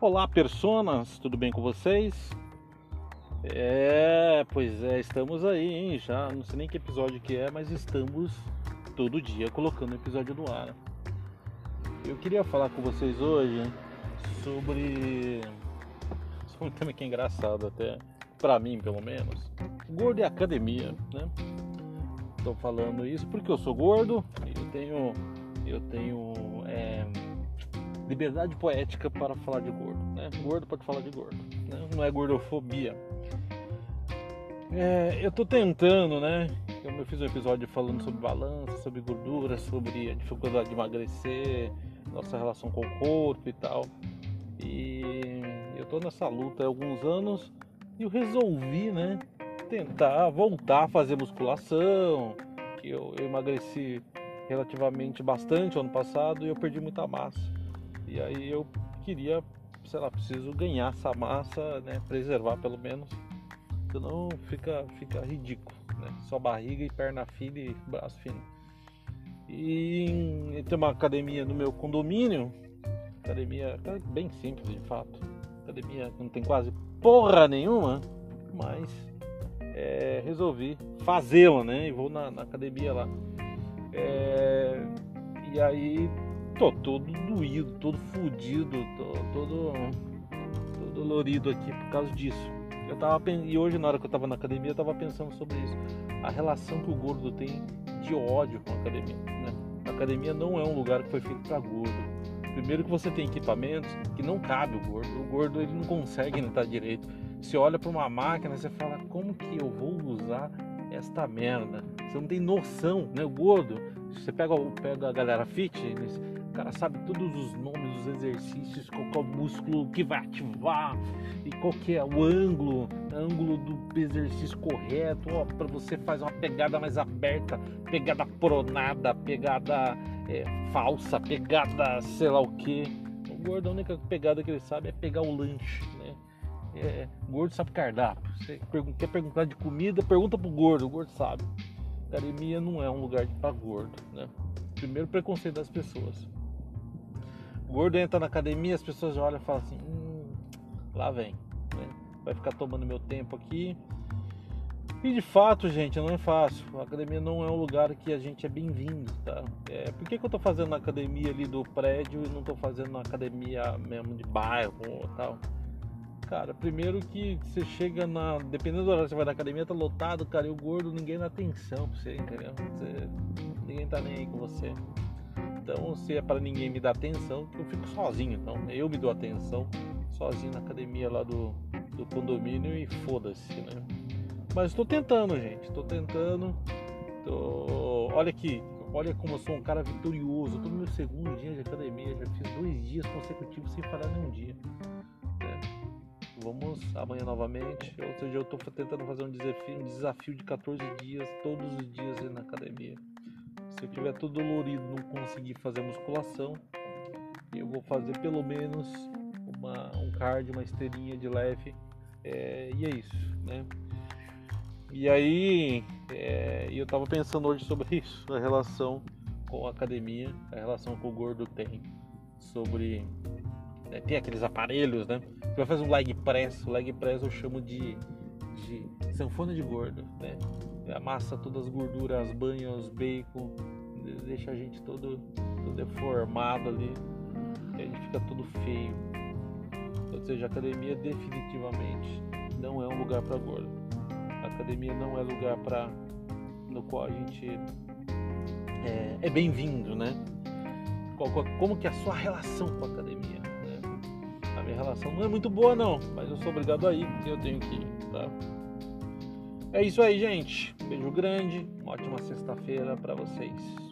Olá, personas, tudo bem com vocês? É, pois é, estamos aí, hein? Já não sei nem que episódio que é, mas estamos todo dia colocando episódio no ar. Eu queria falar com vocês hoje sobre, sobre um tema que é engraçado até para mim, pelo menos. Gordo e academia, né? Estou falando isso porque eu sou gordo eu tenho eu tenho é, liberdade poética para falar de gordo. Né? Gordo pode falar de gordo, né? não é gordofobia. É, eu estou tentando, né? Eu fiz um episódio falando sobre balança, sobre gordura, sobre a dificuldade de emagrecer, nossa relação com o corpo e tal. E eu estou nessa luta há alguns anos e eu resolvi, né? Tentar voltar a fazer musculação, que eu, eu emagreci relativamente bastante ano passado e eu perdi muita massa. E aí eu queria, sei lá, preciso ganhar essa massa, né? Preservar pelo menos. Senão fica, fica ridículo, né? Só barriga e perna fina e braço fino. E tem uma academia no meu condomínio, academia bem simples de fato. Academia que não tem quase porra nenhuma, mas é, resolvi fazê-la, né? E vou na, na academia lá. É, e aí tô todo doído, todo fudido, tô todo, todo dolorido aqui por causa disso. Eu tava e hoje na hora que eu tava na academia eu tava pensando sobre isso. A relação que o gordo tem de ódio com a academia. Né? A academia não é um lugar que foi feito para gordo. Primeiro que você tem equipamentos que não cabe o gordo. O gordo ele não consegue entrar direito. Você olha para uma máquina e você fala como que eu vou usar esta merda? Você não tem noção, né? O gordo. Você pega, pega a galera fitness, cara sabe todos os nomes dos exercícios, qual é o músculo que vai ativar e qual que é o ângulo, ângulo do exercício correto, ó, para você fazer uma pegada mais aberta, pegada pronada, pegada é, falsa, pegada sei lá o que. O gordo a única pegada que ele sabe é pegar o lanche, né? É, gordo sabe cardápio. Você quer perguntar de comida, pergunta pro gordo, o gordo sabe. Academia não é um lugar para gordo, né? Primeiro preconceito das pessoas. O gordo entra na academia, as pessoas olham e falam assim: hum, lá vem, né? vai ficar tomando meu tempo aqui. E de fato, gente, não é fácil. A academia não é um lugar que a gente é bem-vindo, tá? É, por que, que eu tô fazendo na academia ali do prédio e não tô fazendo na academia mesmo de bairro ou tal? Cara, primeiro que você chega na. Dependendo do horário que você vai na academia, tá lotado, cara, e o gordo, ninguém dá atenção pra você, entendeu? Você, ninguém tá nem aí com você. Então, se é para ninguém me dar atenção, eu fico sozinho. Então, eu me dou atenção sozinho na academia lá do, do condomínio e foda-se, né? Mas estou tentando, gente. Estou tentando. Tô... Olha aqui, olha como eu sou um cara vitorioso. Estou no meu segundo dia de academia. Já fiz dois dias consecutivos sem parar nenhum dia. É. Vamos amanhã novamente. Ou seja, eu estou tentando fazer um desafio, um desafio de 14 dias, todos os dias na academia. Se eu tiver todo dolorido não conseguir fazer musculação, eu vou fazer pelo menos uma, um cardio, uma esteirinha de leve. É, e é isso, né? E aí, é, eu tava pensando hoje sobre isso, a relação com a academia, a relação que o gordo tem sobre. Né, tem aqueles aparelhos, né? Você vai fazer um leg press, o leg press eu chamo de, de sanfona de gordo, né? Amassa todas as gorduras, as banhas, os bacon, deixa a gente todo, todo deformado ali, e a gente fica todo feio. Ou seja, a academia definitivamente não é um lugar para gordo. A academia não é lugar para no qual a gente é, é bem-vindo, né? Como que é a sua relação com a academia? Né? A minha relação não é muito boa não, mas eu sou obrigado a ir, porque eu tenho que ir, tá? É isso aí, gente. Beijo grande. Uma ótima sexta-feira para vocês.